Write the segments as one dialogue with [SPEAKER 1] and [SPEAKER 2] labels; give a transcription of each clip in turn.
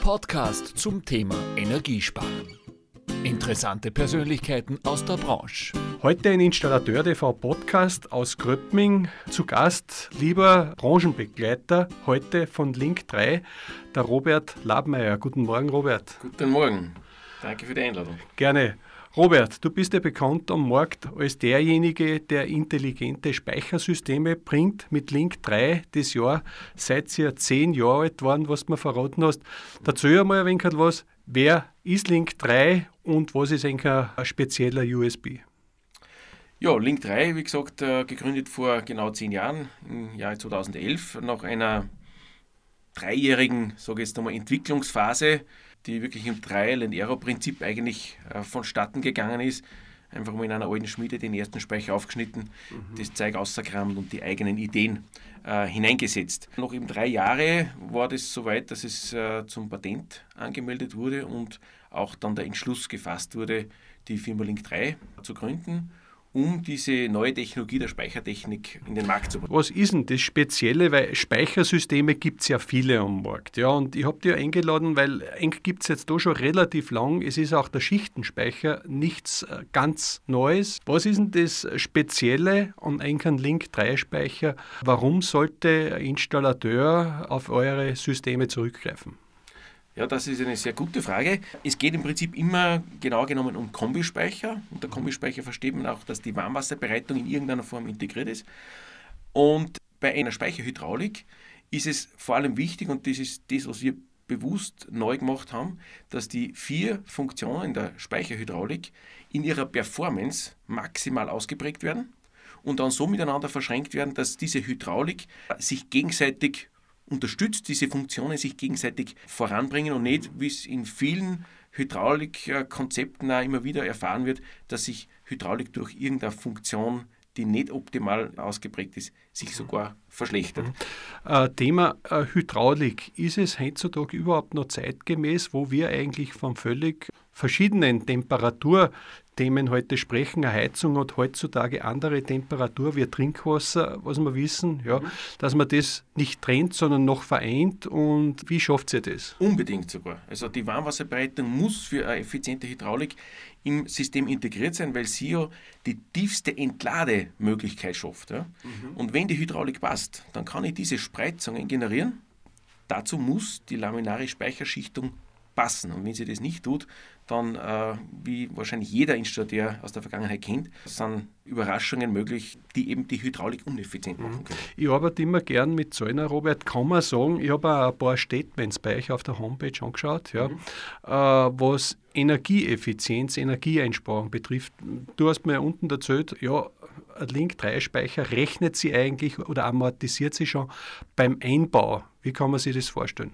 [SPEAKER 1] Podcast zum Thema Energiesparen. Interessante Persönlichkeiten aus der Branche.
[SPEAKER 2] Heute ein Installateur TV Podcast aus Gröppming. Zu Gast, lieber Branchenbegleiter, heute von Link 3, der Robert Labmeier. Guten Morgen, Robert.
[SPEAKER 3] Guten Morgen. Danke für die Einladung.
[SPEAKER 2] Gerne. Robert, du bist ja bekannt am Markt als derjenige, der intelligente Speichersysteme bringt. Mit Link 3 das Jahr seid ihr zehn Jahre alt geworden, was du mir verraten hast. Erzähl einmal ein wenig was. Wer ist Link 3 und was ist eigentlich ein spezieller USB?
[SPEAKER 3] Ja, Link 3, wie gesagt, äh, gegründet vor genau zehn Jahren, im Jahr 2011, nach einer dreijährigen, sage ich jetzt einmal, Entwicklungsphase die wirklich im Trial-and-Error-Prinzip eigentlich äh, vonstatten gegangen ist. Einfach mal in einer alten Schmiede den ersten Speicher aufgeschnitten, mhm. das Zeug ausgekramt und die eigenen Ideen äh, hineingesetzt. Noch eben drei Jahre war das soweit, dass es äh, zum Patent angemeldet wurde und auch dann der Entschluss gefasst wurde, die Firma Link 3 zu gründen um diese neue Technologie der Speichertechnik in den Markt zu bringen.
[SPEAKER 2] Was ist denn das Spezielle? Weil Speichersysteme gibt es ja viele am Markt. Ja, und ich habe dir eingeladen, weil eigentlich gibt es jetzt da schon relativ lang. Es ist auch der Schichtenspeicher nichts äh, ganz Neues. Was ist denn das Spezielle an einem Link 3 Speicher? Warum sollte ein Installateur auf eure Systeme zurückgreifen?
[SPEAKER 3] Ja, das ist eine sehr gute Frage. Es geht im Prinzip immer genau genommen um Kombispeicher. Unter Kombispeicher versteht man auch, dass die Warmwasserbereitung in irgendeiner Form integriert ist. Und bei einer Speicherhydraulik ist es vor allem wichtig, und das ist das, was wir bewusst neu gemacht haben, dass die vier Funktionen der Speicherhydraulik in ihrer Performance maximal ausgeprägt werden und dann so miteinander verschränkt werden, dass diese Hydraulik sich gegenseitig unterstützt, diese Funktionen sich gegenseitig voranbringen und nicht, wie es in vielen Hydraulikkonzepten auch immer wieder erfahren wird, dass sich Hydraulik durch irgendeine Funktion die nicht optimal ausgeprägt ist, sich sogar verschlechtert. Mhm.
[SPEAKER 2] Äh, Thema äh, Hydraulik. Ist es heutzutage überhaupt noch zeitgemäß, wo wir eigentlich von völlig verschiedenen Temperatur Themen heute sprechen. Eine Heizung hat heutzutage andere Temperatur wie Trinkwasser, was wir wissen, ja, mhm. dass man das nicht trennt, sondern noch vereint. Und wie schafft ihr das?
[SPEAKER 3] Unbedingt sogar. Also die Warmwasserbereitung muss für eine effiziente Hydraulik im System integriert sein, weil sie ja die tiefste Entlademöglichkeit schafft. Ja. Mhm. Und wenn die Hydraulik passt, dann kann ich diese Spreizungen generieren. Dazu muss die laminare Speicherschichtung passen. Und wenn sie das nicht tut, dann, äh, wie wahrscheinlich jeder Installateur aus der Vergangenheit kennt, sind Überraschungen möglich, die eben die Hydraulik uneffizient mhm. machen können.
[SPEAKER 2] Ich arbeite immer gern mit Zahlen, Robert. Kann man sagen, ich habe ein paar Statements bei euch auf der Homepage angeschaut, ja, mhm. äh, was Energieeffizienz, Energieeinsparung betrifft. Du hast mir unten erzählt, ja, ein Link-3-Speicher rechnet sie eigentlich oder amortisiert sie schon beim Einbau. Wie kann man sich das vorstellen?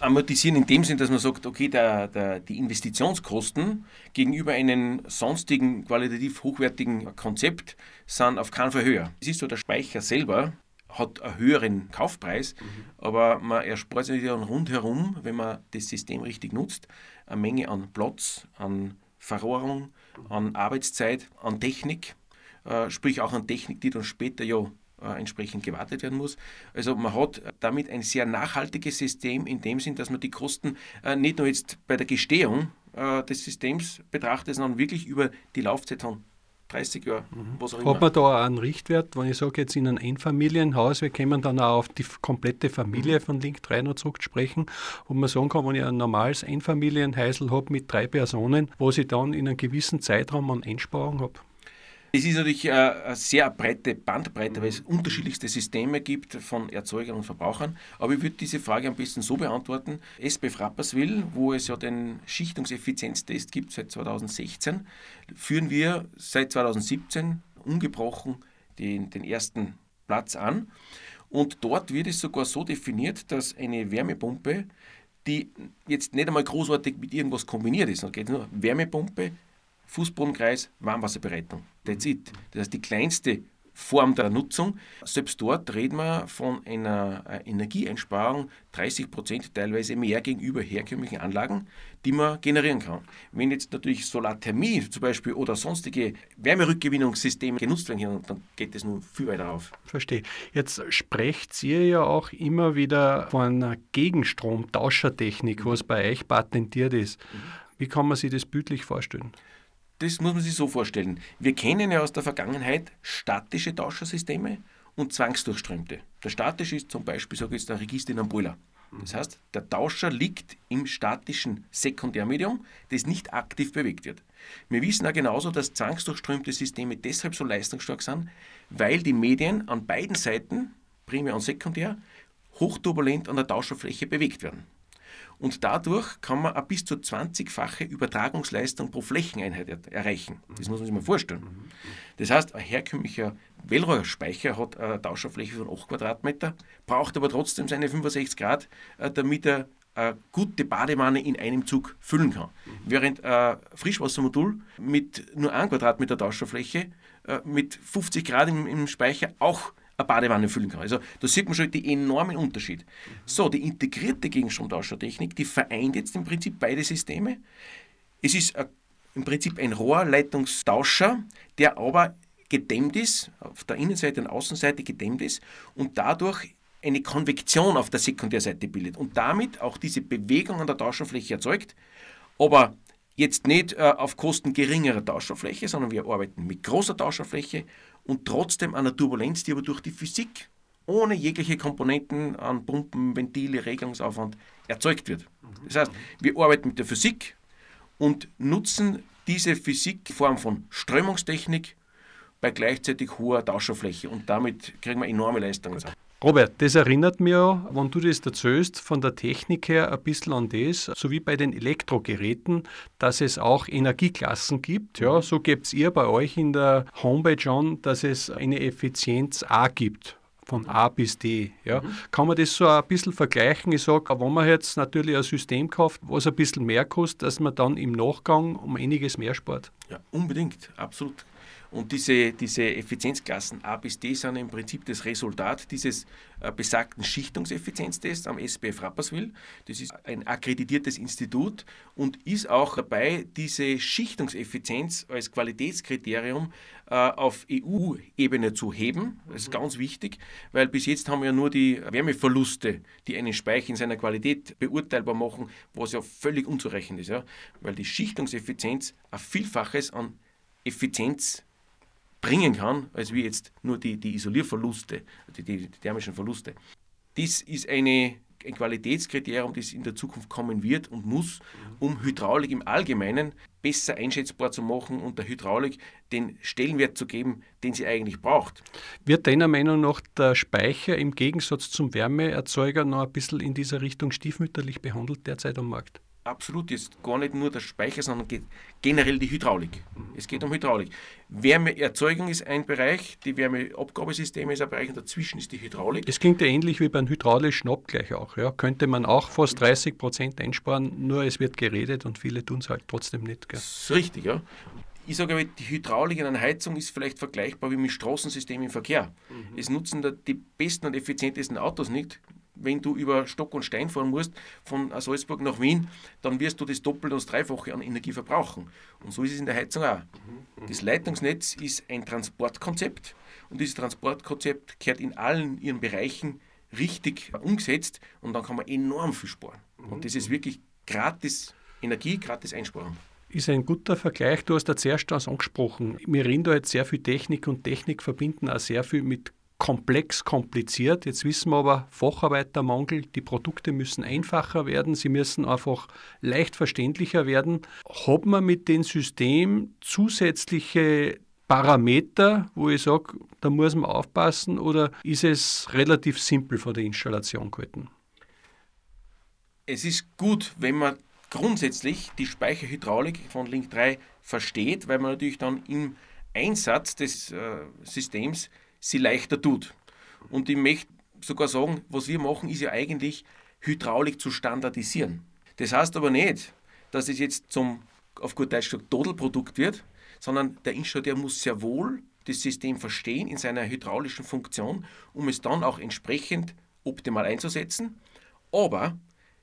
[SPEAKER 3] Amortisieren in dem Sinn, dass man sagt, okay, der, der, die Investitionskosten gegenüber einem sonstigen qualitativ hochwertigen Konzept sind auf keinen Fall höher. Es ist so, der Speicher selber hat einen höheren Kaufpreis, mhm. aber man erspart sich dann rundherum, wenn man das System richtig nutzt, eine Menge an Platz, an Verrohrung, an Arbeitszeit, an Technik, äh, sprich auch an Technik, die dann später ja entsprechend gewartet werden muss. Also man hat damit ein sehr nachhaltiges System in dem Sinn, dass man die Kosten äh, nicht nur jetzt bei der Gestehung äh, des Systems betrachtet, sondern wirklich über die Laufzeit von 30 Jahren,
[SPEAKER 2] mhm. was auch immer. Hat man da auch einen Richtwert, wenn ich sage jetzt in einem Einfamilienhaus, wir können dann auch auf die komplette Familie mhm. von Link 3 noch zurücksprechen, wo man sagen kann, wenn ich ein normales Einfamilienhäusl habe mit drei Personen, wo ich dann in einem gewissen Zeitraum an Einsparung habe?
[SPEAKER 3] Es ist natürlich äh, eine sehr breite Bandbreite, weil es unterschiedlichste Systeme gibt von Erzeugern und Verbrauchern. Aber ich würde diese Frage am besten so beantworten. SBF Rapperswil, wo es ja den Schichtungseffizienztest gibt seit 2016, führen wir seit 2017 ungebrochen den, den ersten Platz an. Und dort wird es sogar so definiert, dass eine Wärmepumpe, die jetzt nicht einmal großartig mit irgendwas kombiniert ist, sondern geht nur Wärmepumpe, Fußbodenkreis, Warmwasserbereitung. That's it. Das heißt, die kleinste Form der Nutzung. Selbst dort reden wir von einer äh, Energieeinsparung 30 Prozent teilweise mehr gegenüber herkömmlichen Anlagen, die man generieren kann. Wenn jetzt natürlich Solarthermie zum Beispiel oder sonstige Wärmerückgewinnungssysteme genutzt werden, dann geht es nur viel weiter auf.
[SPEAKER 2] Verstehe. Jetzt sprecht ihr ja auch immer wieder von einer Gegenstromtauschertechnik, was bei euch patentiert ist. Wie kann man sich das bildlich vorstellen?
[SPEAKER 3] Das muss man sich so vorstellen. Wir kennen ja aus der Vergangenheit statische Tauschersysteme und zwangsdurchströmte. Der statische ist zum Beispiel, sage ich jetzt, der Register in Boiler. Das heißt, der Tauscher liegt im statischen Sekundärmedium, das nicht aktiv bewegt wird. Wir wissen auch genauso, dass zwangsdurchströmte Systeme deshalb so leistungsstark sind, weil die Medien an beiden Seiten, primär und sekundär, hochturbulent an der Tauscherfläche bewegt werden und dadurch kann man eine bis zu 20-fache Übertragungsleistung pro Flächeneinheit erreichen. Das muss man sich mal vorstellen. Das heißt, ein herkömmlicher Wellrohrspeicher hat eine Tauscherfläche von 8 Quadratmeter, braucht aber trotzdem seine 65 Grad, äh, damit er eine gute Badewanne in einem Zug füllen kann. Während ein Frischwassermodul mit nur 1 Quadratmeter Tauscherfläche äh, mit 50 Grad im, im Speicher auch eine Badewanne füllen kann. Also da sieht man schon den enormen Unterschied. So, die integrierte Gegenstromtauschertechnik, die vereint jetzt im Prinzip beide Systeme. Es ist im Prinzip ein Rohrleitungstauscher, der aber gedämmt ist, auf der Innenseite und Außenseite gedämmt ist und dadurch eine Konvektion auf der Sekundärseite bildet und damit auch diese Bewegung an der Tauscherfläche erzeugt, aber jetzt nicht äh, auf Kosten geringerer Tauscherfläche, sondern wir arbeiten mit großer Tauscherfläche und trotzdem einer Turbulenz, die aber durch die Physik ohne jegliche Komponenten an Pumpen, Ventile, Regelungsaufwand erzeugt wird. Das heißt, wir arbeiten mit der Physik und nutzen diese Physik in Form von Strömungstechnik bei gleichzeitig hoher Tauscherfläche und damit kriegen wir enorme Leistungen.
[SPEAKER 2] Robert, das erinnert mich ja, wenn du das erzählst, von der Technik her ein bisschen an das, so wie bei den Elektrogeräten, dass es auch Energieklassen gibt. Ja, so gibt es ihr bei euch in der Homepage an, dass es eine Effizienz A gibt von A bis D. Ja. Mhm. Kann man das so ein bisschen vergleichen? Ich sage, wenn man jetzt natürlich ein System kauft, was ein bisschen mehr kostet, dass man dann im Nachgang um einiges mehr spart?
[SPEAKER 3] Ja, unbedingt, absolut. Und diese, diese Effizienzklassen A bis D sind im Prinzip das Resultat dieses äh, besagten Schichtungseffizienztests am SPF Rapperswil. Das ist ein akkreditiertes Institut und ist auch dabei, diese Schichtungseffizienz als Qualitätskriterium äh, auf EU-Ebene zu heben. Das ist ganz wichtig, weil bis jetzt haben wir nur die Wärmeverluste, die einen Speicher in seiner Qualität beurteilbar machen, was ja völlig unzureichend ist, ja? weil die Schichtungseffizienz ein Vielfaches an Effizienz bringen kann, als wie jetzt nur die, die Isolierverluste, die, die, die thermischen Verluste. Dies ist eine, ein Qualitätskriterium, das in der Zukunft kommen wird und muss, um Hydraulik im Allgemeinen besser einschätzbar zu machen und der Hydraulik den Stellenwert zu geben, den sie eigentlich braucht.
[SPEAKER 2] Wird deiner Meinung nach der Speicher im Gegensatz zum Wärmeerzeuger noch ein bisschen in dieser Richtung stiefmütterlich behandelt derzeit am Markt?
[SPEAKER 3] Absolut jetzt gar nicht nur der Speicher, sondern generell die Hydraulik. Es geht um Hydraulik. Wärmeerzeugung ist ein Bereich, die Wärmeabgabesysteme ist ein Bereich und dazwischen ist die Hydraulik.
[SPEAKER 2] Das klingt ja ähnlich wie beim hydraulischen Abgleich auch. Ja. Könnte man auch fast 30 Prozent einsparen, nur es wird geredet und viele tun es halt trotzdem nicht. Gell.
[SPEAKER 3] Das ist richtig, ja. Ich sage aber, die Hydraulik in einer Heizung ist vielleicht vergleichbar wie mit Straßensystemen im Verkehr. Mhm. Es nutzen da die besten und effizientesten Autos nicht wenn du über Stock und Stein fahren musst von Salzburg nach Wien, dann wirst du das Doppelte und das Dreifache an Energie verbrauchen. Und so ist es in der Heizung auch. Das Leitungsnetz ist ein Transportkonzept und dieses Transportkonzept kehrt in allen ihren Bereichen richtig umgesetzt und dann kann man enorm viel sparen. Und das ist wirklich gratis Energie, gratis Einsparung
[SPEAKER 2] ist ein guter Vergleich. Du hast da zuerst das angesprochen. Wir reden da jetzt sehr viel Technik und Technik verbinden auch sehr viel mit komplex, kompliziert. Jetzt wissen wir aber, Facharbeitermangel, die Produkte müssen einfacher werden, sie müssen einfach leicht verständlicher werden. Hat man mit dem System zusätzliche Parameter, wo ich sage, da muss man aufpassen oder ist es relativ simpel von der Installation gehalten?
[SPEAKER 3] Es ist gut, wenn man grundsätzlich die Speicherhydraulik von Link 3 versteht, weil man natürlich dann im Einsatz des äh, Systems sie leichter tut. Und ich möchte sogar sagen, was wir machen, ist ja eigentlich Hydraulik zu standardisieren. Das heißt aber nicht, dass es jetzt zum, auf gut Deutsch gesagt, Todelprodukt wird, sondern der Installateur muss sehr wohl das System verstehen in seiner hydraulischen Funktion, um es dann auch entsprechend optimal einzusetzen. Aber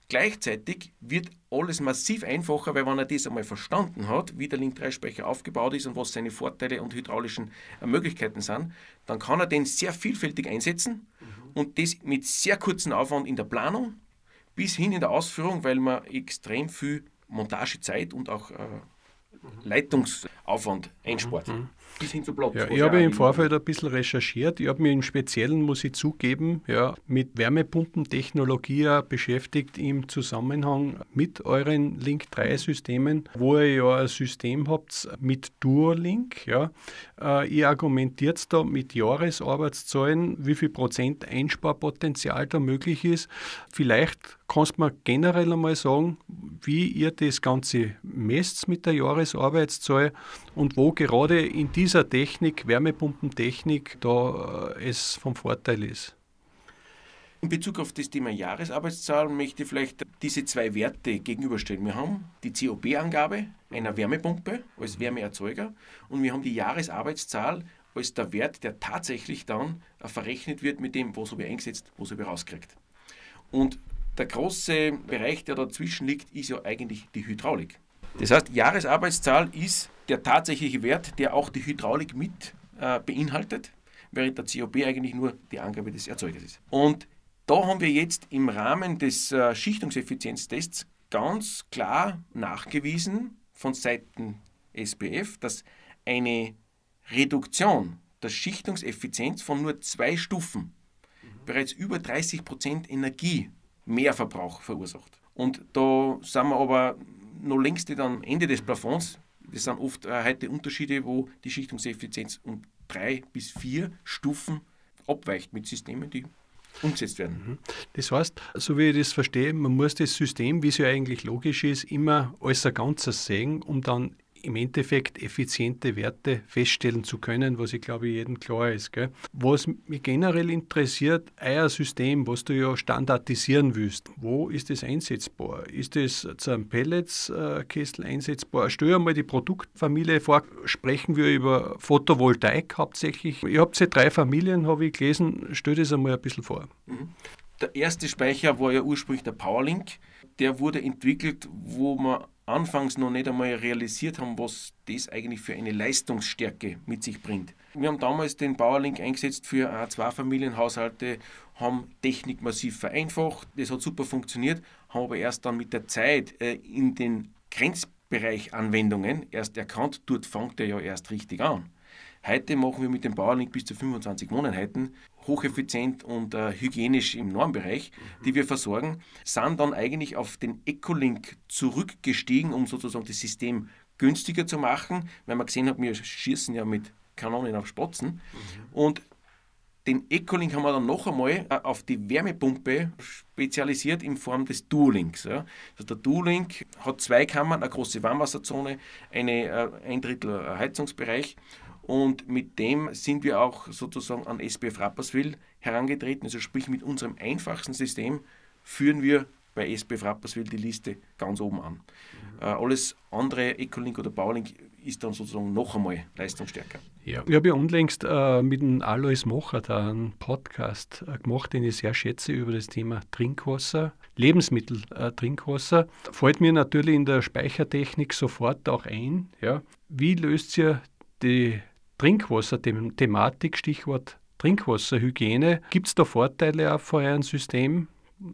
[SPEAKER 3] Gleichzeitig wird alles massiv einfacher, weil wenn er das einmal verstanden hat, wie der Link-3-Speicher aufgebaut ist und was seine Vorteile und hydraulischen äh, Möglichkeiten sind, dann kann er den sehr vielfältig einsetzen mhm. und das mit sehr kurzem Aufwand in der Planung bis hin in der Ausführung, weil man extrem viel Montagezeit und auch äh, Leitungsaufwand einspart. Mhm.
[SPEAKER 2] Bis hin zu Platz. Ja, ich habe im Vorfeld ein bisschen recherchiert. Ich habe mich im Speziellen, muss ich zugeben, ja, mit Wärmepumpentechnologie beschäftigt im Zusammenhang mit euren Link-3-Systemen, wo ihr ja ein System habt mit Duolink. Ja. Äh, ihr argumentiert da mit Jahresarbeitszahlen, wie viel Prozent Einsparpotenzial da möglich ist. Vielleicht kannst du mir generell einmal sagen, wie ihr das Ganze messt mit der Jahresarbeitszahl und wo gerade in dieser Technik, Wärmepumpentechnik, da äh, es vom Vorteil ist?
[SPEAKER 3] In Bezug auf das Thema Jahresarbeitszahl möchte ich vielleicht diese zwei Werte gegenüberstellen. Wir haben die COP-Angabe einer Wärmepumpe als Wärmeerzeuger und wir haben die Jahresarbeitszahl als der Wert, der tatsächlich dann verrechnet wird mit dem, was habe ich eingesetzt, was habe ich rausgekriegt. Und der große Bereich, der dazwischen liegt, ist ja eigentlich die Hydraulik. Das heißt, Jahresarbeitszahl ist der tatsächliche Wert, der auch die Hydraulik mit äh, beinhaltet, während der COP eigentlich nur die Angabe des Erzeugers ist. Und da haben wir jetzt im Rahmen des äh, Schichtungseffizienztests ganz klar nachgewiesen von Seiten SPF, dass eine Reduktion der Schichtungseffizienz von nur zwei Stufen bereits über 30 Prozent Energie Mehrverbrauch verursacht. Und da sind wir aber noch längst am Ende des Plafons. Das sind oft äh, heute Unterschiede, wo die Schichtungseffizienz um drei bis vier Stufen abweicht mit Systemen, die umgesetzt werden. Mhm.
[SPEAKER 2] Das heißt, so wie ich das verstehe, man muss das System, wie es ja eigentlich logisch ist, immer als ein Ganzes sehen, um dann im Endeffekt effiziente Werte feststellen zu können, was ich glaube jedem klar ist. Gell? Was mich generell interessiert, euer System, was du ja standardisieren willst, wo ist das einsetzbar? Ist das zu einem Pelletskessel einsetzbar? Stell dir mal die Produktfamilie vor, sprechen wir über Photovoltaik hauptsächlich. Ihr habt ja drei Familien, habe ich gelesen, stell das einmal ein bisschen vor. Mhm.
[SPEAKER 3] Der erste Speicher war ja ursprünglich der Powerlink. Der wurde entwickelt, wo man anfangs noch nicht einmal realisiert haben, was das eigentlich für eine Leistungsstärke mit sich bringt. Wir haben damals den Powerlink eingesetzt für ein Zwei-Familienhaushalte, haben Technik massiv vereinfacht, das hat super funktioniert, haben aber erst dann mit der Zeit äh, in den Grenzbereich Anwendungen erst erkannt, dort fängt er ja erst richtig an. Heute machen wir mit dem Powerlink bis zu 25 Wohneinheiten, hocheffizient und äh, hygienisch im Normbereich, die wir versorgen, sind dann eigentlich auf den Echolink zurückgestiegen, um sozusagen das System günstiger zu machen, weil man gesehen hat, wir schießen ja mit Kanonen auf Spatzen. Mhm. Und den Echolink haben wir dann noch einmal äh, auf die Wärmepumpe spezialisiert in Form des Duolinks. Ja. Also der Duolink hat zwei Kammern, eine große Warmwasserzone, eine, äh, ein Drittel Heizungsbereich und mit dem sind wir auch sozusagen an SPF Rapperswil herangetreten. Also sprich mit unserem einfachsten System führen wir bei SPF Rapperswil die Liste ganz oben an. Mhm. Äh, alles andere, Ecolink oder Baulink, ist dann sozusagen noch einmal leistungsstärker.
[SPEAKER 2] Ja. Ich habe ja unlängst äh, mit dem Alois Mocher da einen Podcast äh, gemacht, den ich sehr schätze, über das Thema Trinkwasser, Lebensmittel äh, Trinkwasser. Fällt mir natürlich in der Speichertechnik sofort auch ein. Ja. Wie löst ihr die Trinkwasser-Thematik, Stichwort Trinkwasserhygiene. Gibt es da Vorteile auch von eurem System?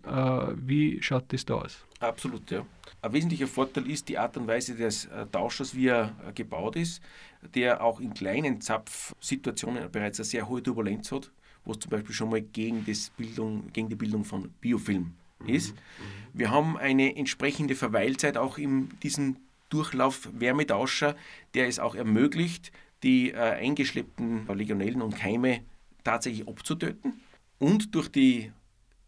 [SPEAKER 2] Äh, wie schaut das da aus?
[SPEAKER 3] Absolut, ja. Ein wesentlicher Vorteil ist die Art und Weise des äh, Tauschers, wie er äh, gebaut ist, der auch in kleinen Zapfsituationen bereits eine sehr hohe Turbulenz hat, wo es zum Beispiel schon mal gegen, das Bildung, gegen die Bildung von Biofilm ist. Mhm. Wir haben eine entsprechende Verweilzeit auch in diesem Durchlauf-Wärmetauscher, der es auch ermöglicht, die äh, eingeschleppten Legionellen und Keime tatsächlich abzutöten. Und durch die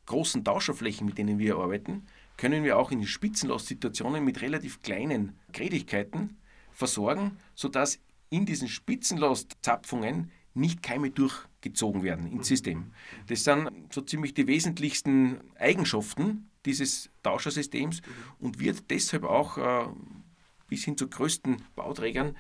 [SPEAKER 3] großen Tauscherflächen, mit denen wir arbeiten, können wir auch in Spitzenlastsituationen mit relativ kleinen Grädigkeiten versorgen, sodass in diesen Spitzenlastzapfungen nicht Keime durchgezogen werden ins System. Das sind so ziemlich die wesentlichsten Eigenschaften dieses Tauschersystems und wird deshalb auch äh, bis hin zu größten Bauträgern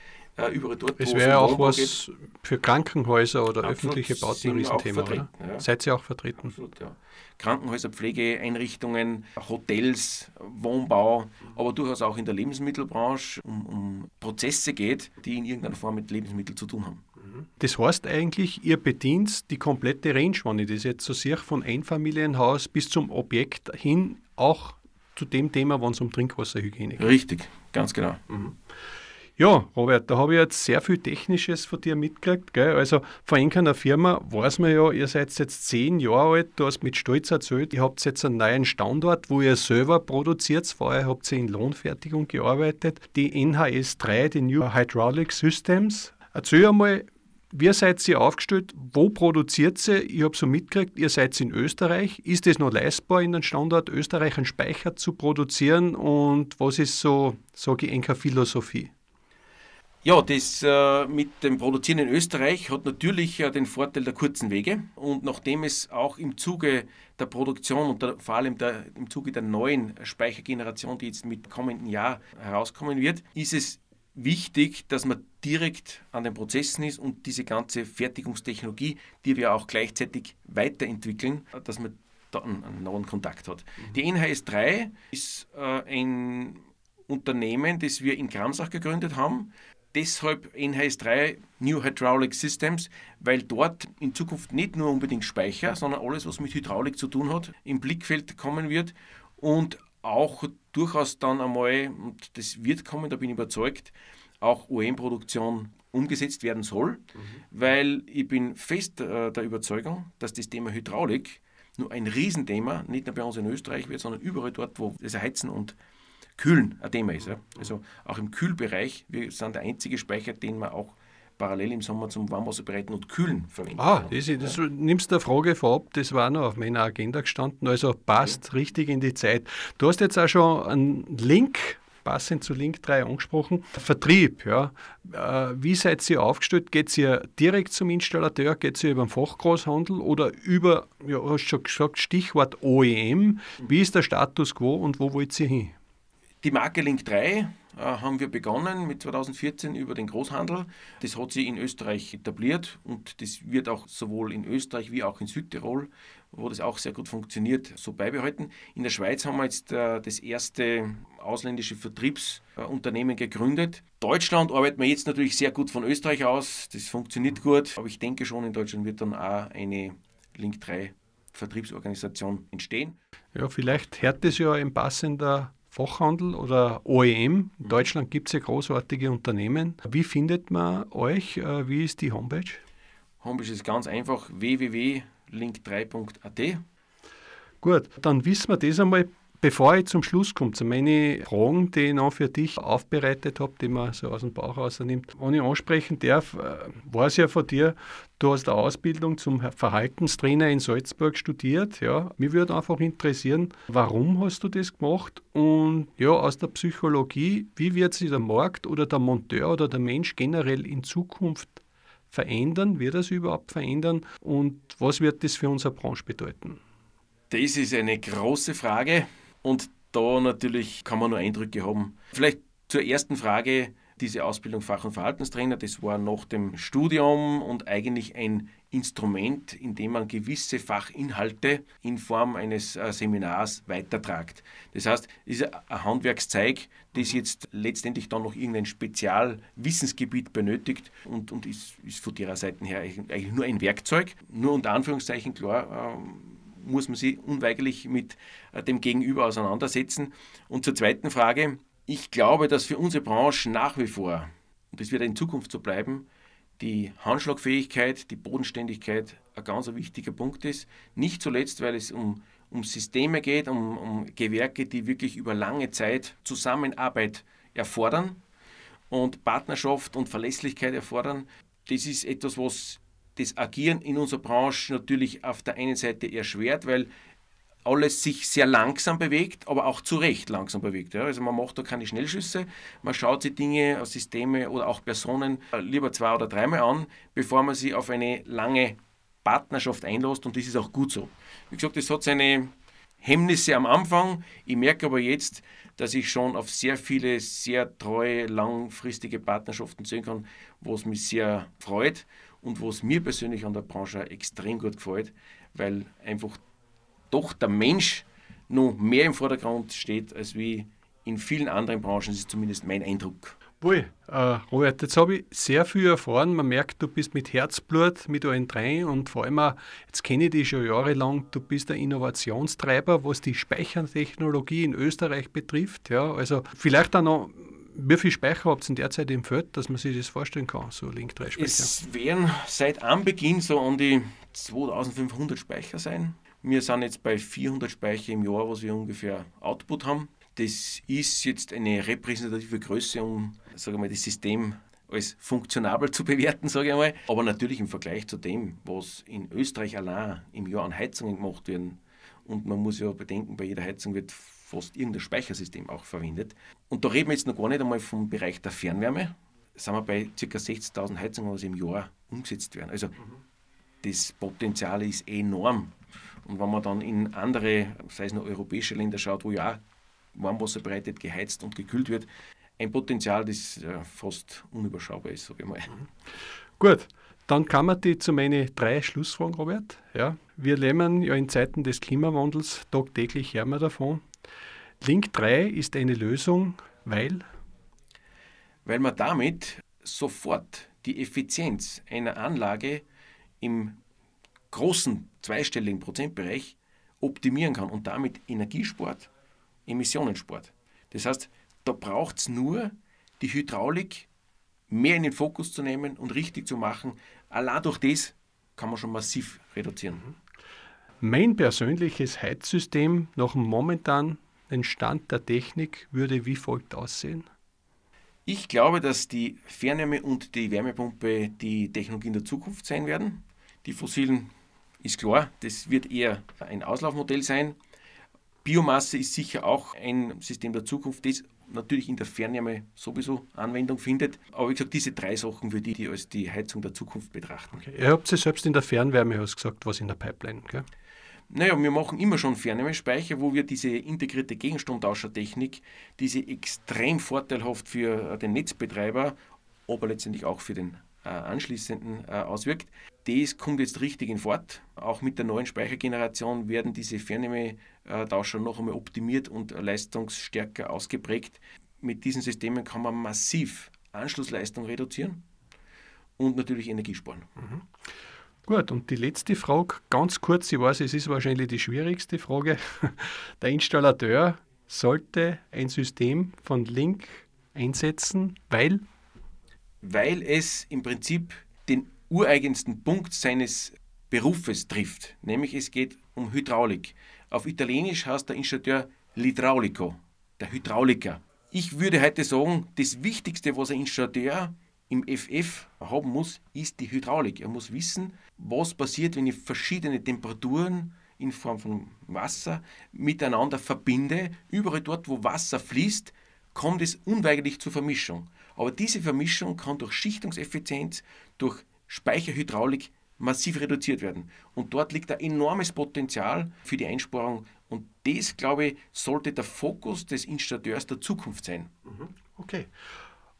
[SPEAKER 3] äh, überall dort,
[SPEAKER 2] Es wäre auch was
[SPEAKER 3] geht.
[SPEAKER 2] für Krankenhäuser oder
[SPEAKER 3] Absolut,
[SPEAKER 2] öffentliche Bauten ein Riesenthema, oder?
[SPEAKER 3] ja.
[SPEAKER 2] Seid ihr auch vertreten?
[SPEAKER 3] Absolut, ja. Krankenhäuser, Pflegeeinrichtungen, Hotels, Wohnbau, aber durchaus auch in der Lebensmittelbranche um, um Prozesse geht, die in irgendeiner Form mit Lebensmitteln zu tun haben.
[SPEAKER 2] Das heißt eigentlich, ihr bedient die komplette Range, wenn ich das jetzt so sehe, von Einfamilienhaus bis zum Objekt hin, auch zu dem Thema, wenn es um Trinkwasserhygiene geht.
[SPEAKER 3] Richtig, ganz genau.
[SPEAKER 2] Ja, Robert, da habe ich jetzt sehr viel Technisches von dir mitgekriegt. Gell? Also von einer Firma weiß man ja, ihr seid jetzt zehn Jahre alt, du hast mit Stolz erzählt, ihr habt jetzt einen neuen Standort, wo ihr selber produziert. Vorher habt ihr in Lohnfertigung gearbeitet. Die NHS3, die New Hydraulic Systems. Erzähl einmal, wie seid ihr aufgestellt? Wo produziert ihr? Ich habe so mitgekriegt, ihr seid in Österreich. Ist es noch leistbar, in den Standort Österreich einen Speicher zu produzieren? Und was ist so, sage ich, eine Philosophie?
[SPEAKER 3] Ja, das äh, mit dem Produzieren in Österreich hat natürlich äh, den Vorteil der kurzen Wege. Und nachdem es auch im Zuge der Produktion und der, vor allem der, im Zuge der neuen Speichergeneration, die jetzt mit kommenden Jahr herauskommen wird, ist es wichtig, dass man direkt an den Prozessen ist und diese ganze Fertigungstechnologie, die wir auch gleichzeitig weiterentwickeln, dass man da einen, einen neuen Kontakt hat. Die NHS3 ist äh, ein Unternehmen, das wir in Kramsach gegründet haben. Deshalb NHS3 New Hydraulic Systems, weil dort in Zukunft nicht nur unbedingt Speicher, sondern alles, was mit Hydraulik zu tun hat, im Blickfeld kommen wird und auch durchaus dann einmal, und das wird kommen, da bin ich überzeugt, auch OEM-Produktion umgesetzt werden soll, weil ich bin fest äh, der Überzeugung, dass das Thema Hydraulik nur ein Riesenthema, nicht nur bei uns in Österreich wird, sondern überall dort, wo das Heizen und Kühlen ein Thema ist. Ja. Also auch im Kühlbereich, wir sind der einzige Speicher, den wir auch parallel im Sommer zum Warmwasserbereiten und Kühlen verwenden.
[SPEAKER 2] Ah, das, das nimmst du eine Frage vorab, das war noch auf meiner Agenda gestanden, also passt ja. richtig in die Zeit. Du hast jetzt auch schon einen Link, passend zu Link 3 angesprochen, Vertrieb, ja. Äh, Wie seid ihr aufgestellt? Geht ihr direkt zum Installateur, geht ihr über den Fachgroßhandel oder über, ja, hast schon gesagt, Stichwort OEM. Wie ist der Status quo und wo wollt ihr hin?
[SPEAKER 3] Die Marke Link 3 äh, haben wir begonnen mit 2014 über den Großhandel. Das hat sich in Österreich etabliert und das wird auch sowohl in Österreich wie auch in Südtirol, wo das auch sehr gut funktioniert, so beibehalten. In der Schweiz haben wir jetzt äh, das erste ausländische Vertriebsunternehmen gegründet. Deutschland arbeiten wir jetzt natürlich sehr gut von Österreich aus. Das funktioniert gut, aber ich denke schon, in Deutschland wird dann auch eine Link 3 Vertriebsorganisation entstehen.
[SPEAKER 2] Ja, vielleicht hört es ja ein passender Fachhandel oder OEM. In Deutschland gibt es ja großartige Unternehmen. Wie findet man euch? Äh, Wie ist die Homepage?
[SPEAKER 3] Homepage ist ganz einfach www.link3.at.
[SPEAKER 2] Gut, dann wissen wir das einmal. Bevor ich zum Schluss komme, zu meinen Fragen, die ich noch für dich aufbereitet habe, die man so aus dem Bauch rausnimmt. Wenn ich ansprechen darf, äh, weiß ja von dir, du hast eine Ausbildung zum Verhaltenstrainer in Salzburg studiert. Ja. Mich würde einfach interessieren, warum hast du das gemacht? Und ja, aus der Psychologie, wie wird sich der Markt oder der Monteur oder der Mensch generell in Zukunft verändern? Wird sich überhaupt verändern? Und was wird das für unsere Branche bedeuten?
[SPEAKER 3] Das ist eine große Frage. Und da natürlich kann man nur Eindrücke haben. Vielleicht zur ersten Frage, diese Ausbildung Fach- und Verhaltenstrainer, das war nach dem Studium und eigentlich ein Instrument, in dem man gewisse Fachinhalte in Form eines äh, Seminars weitertragt. Das heißt, es ist ein Handwerkszeig, das jetzt letztendlich dann noch irgendein Spezialwissensgebiet benötigt und, und ist, ist von derer Seite her eigentlich nur ein Werkzeug. Nur unter Anführungszeichen klar, ähm, muss man sich unweigerlich mit äh, dem Gegenüber auseinandersetzen. Und zur zweiten Frage, ich glaube, dass für unsere Branche nach wie vor, und das wird in Zukunft so bleiben, die Handschlagfähigkeit, die Bodenständigkeit ein ganz wichtiger Punkt ist. Nicht zuletzt, weil es um, um Systeme geht, um, um Gewerke, die wirklich über lange Zeit Zusammenarbeit erfordern und Partnerschaft und Verlässlichkeit erfordern. Das ist etwas, was das Agieren in unserer Branche natürlich auf der einen Seite erschwert, weil alles sich sehr langsam bewegt, aber auch zu Recht langsam bewegt. Ja. Also man macht da keine Schnellschüsse, man schaut sich Dinge, Systeme oder auch Personen lieber zwei oder dreimal an, bevor man sie auf eine lange Partnerschaft einlässt und das ist auch gut so. Wie gesagt, das hat seine Hemmnisse am Anfang. Ich merke aber jetzt, dass ich schon auf sehr viele, sehr treue, langfristige Partnerschaften sehen kann, was mich sehr freut und was mir persönlich an der Branche extrem gut gefällt, weil einfach doch der Mensch noch mehr im Vordergrund steht als wie in vielen anderen Branchen. Das ist zumindest mein Eindruck.
[SPEAKER 2] Wohl, äh, Robert, jetzt habe ich sehr viel erfahren. Man merkt, du bist mit Herzblut, mit allen dreien und vor allem auch, jetzt kenne ich dich schon jahrelang, du bist ein Innovationstreiber, was die Speichertechnologie in Österreich betrifft. Ja, also vielleicht auch noch, wie viel Speicher habt ihr derzeit im Feld, dass man sich das vorstellen kann, so Link 3 Speicher?
[SPEAKER 3] Es werden seit Anbeginn so an die 2500 Speicher sein. Wir sind jetzt bei 400 Speicher im Jahr, was wir ungefähr Output haben. Das ist jetzt eine repräsentative Größe, um sage mal, das System als funktionabel zu bewerten, sage ich einmal. Aber natürlich im Vergleich zu dem, was in Österreich allein im Jahr an Heizungen gemacht werden, und man muss ja bedenken, bei jeder Heizung wird fast irgendein Speichersystem auch verwendet. Und da reden wir jetzt noch gar nicht einmal vom Bereich der Fernwärme. Da sind wir bei ca. 60.000 Heizungen, die im Jahr umgesetzt werden. Also das Potenzial ist enorm. Und wenn man dann in andere, sei es nur europäische Länder schaut, wo ja Warmwasser bereitet, geheizt und gekühlt wird, ein Potenzial, das äh, fast unüberschaubar ist, sage ich mal.
[SPEAKER 2] Gut, dann kann man die zu meinen drei Schlussfragen, Robert. Ja, wir leben ja in Zeiten des Klimawandels, tagtäglich hören wir davon. Link 3 ist eine Lösung, weil?
[SPEAKER 3] Weil man damit sofort die Effizienz einer Anlage im großen zweistelligen Prozentbereich optimieren kann und damit Energiesport, Emissionssport. Das heißt, da braucht es nur die Hydraulik mehr in den Fokus zu nehmen und richtig zu machen. Allein durch das kann man schon massiv reduzieren.
[SPEAKER 2] Mein persönliches Heizsystem nach dem momentanen Stand der Technik würde wie folgt aussehen.
[SPEAKER 3] Ich glaube, dass die Fernwärme und die Wärmepumpe die Technologien der Zukunft sein werden. Die fossilen ist klar, das wird eher ein Auslaufmodell sein. Biomasse ist sicher auch ein System der Zukunft, das natürlich in der Fernwärme sowieso Anwendung findet. Aber wie gesagt, diese drei Sachen würde ich als die Heizung der Zukunft betrachten.
[SPEAKER 2] Okay. Ihr habt es selbst in der Fernwärme hast gesagt, was in der Pipeline, gell?
[SPEAKER 3] Naja, wir machen immer schon Fernwärmespeicher, wo wir diese integrierte Gegenstromtauschertechnik, diese extrem vorteilhaft für den Netzbetreiber, aber letztendlich auch für den äh, anschließenden äh, auswirkt. Das kommt jetzt richtig in Fahrt. Auch mit der neuen Speichergeneration werden diese Fernwärmetauscher noch einmal optimiert und leistungsstärker ausgeprägt. Mit diesen Systemen kann man massiv Anschlussleistung reduzieren und natürlich Energie sparen. Mhm.
[SPEAKER 2] Gut, und die letzte Frage, ganz kurz, ich weiß, es ist wahrscheinlich die schwierigste Frage. Der Installateur sollte ein System von Link einsetzen, weil
[SPEAKER 3] weil es im Prinzip den ureigensten Punkt seines Berufes trifft, nämlich es geht um Hydraulik. Auf Italienisch heißt der Installateur L'idraulico, der Hydrauliker. Ich würde heute sagen, das Wichtigste, was ein Installateur im FF haben muss, ist die Hydraulik. Er muss wissen, was passiert, wenn ich verschiedene Temperaturen in Form von Wasser miteinander verbinde. Überall dort, wo Wasser fließt, kommt es unweigerlich zur Vermischung. Aber diese Vermischung kann durch Schichtungseffizienz, durch Speicherhydraulik massiv reduziert werden. Und dort liegt ein enormes Potenzial für die Einsparung. Und das, glaube ich, sollte der Fokus des Installateurs der Zukunft sein.
[SPEAKER 2] Mhm. Okay.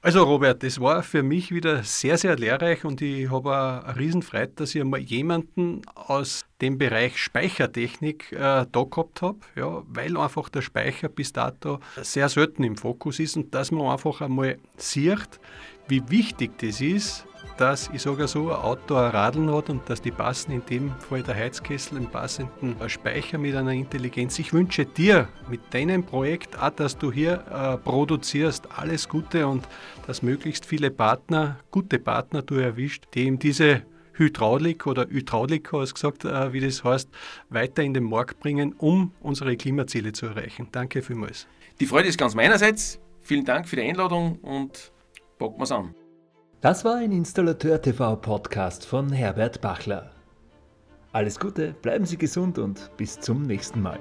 [SPEAKER 2] Also Robert, das war für mich wieder sehr, sehr lehrreich und ich habe eine Riesenfreude, dass ich mal jemanden aus dem Bereich Speichertechnik äh, da gehabt habe, ja, weil einfach der Speicher bis dato sehr selten im Fokus ist und dass man einfach einmal sieht, wie wichtig das ist, dass, ich sage so, ein Auto ein Radeln hat und dass die passen, in dem Fall der Heizkessel, einen passenden Speicher mit einer Intelligenz. Ich wünsche dir mit deinem Projekt auch, dass du hier äh, produzierst, alles Gute und dass möglichst viele Partner, gute Partner du erwischt, die eben diese Hydraulik oder Hydraulik, hast gesagt, äh, wie das heißt, weiter in den Markt bringen, um unsere Klimaziele zu erreichen. Danke vielmals.
[SPEAKER 3] Die Freude ist ganz meinerseits. Vielen Dank für die Einladung und packen wir es an.
[SPEAKER 1] Das war ein Installateur TV Podcast von Herbert Bachler. Alles Gute, bleiben Sie gesund und bis zum nächsten Mal.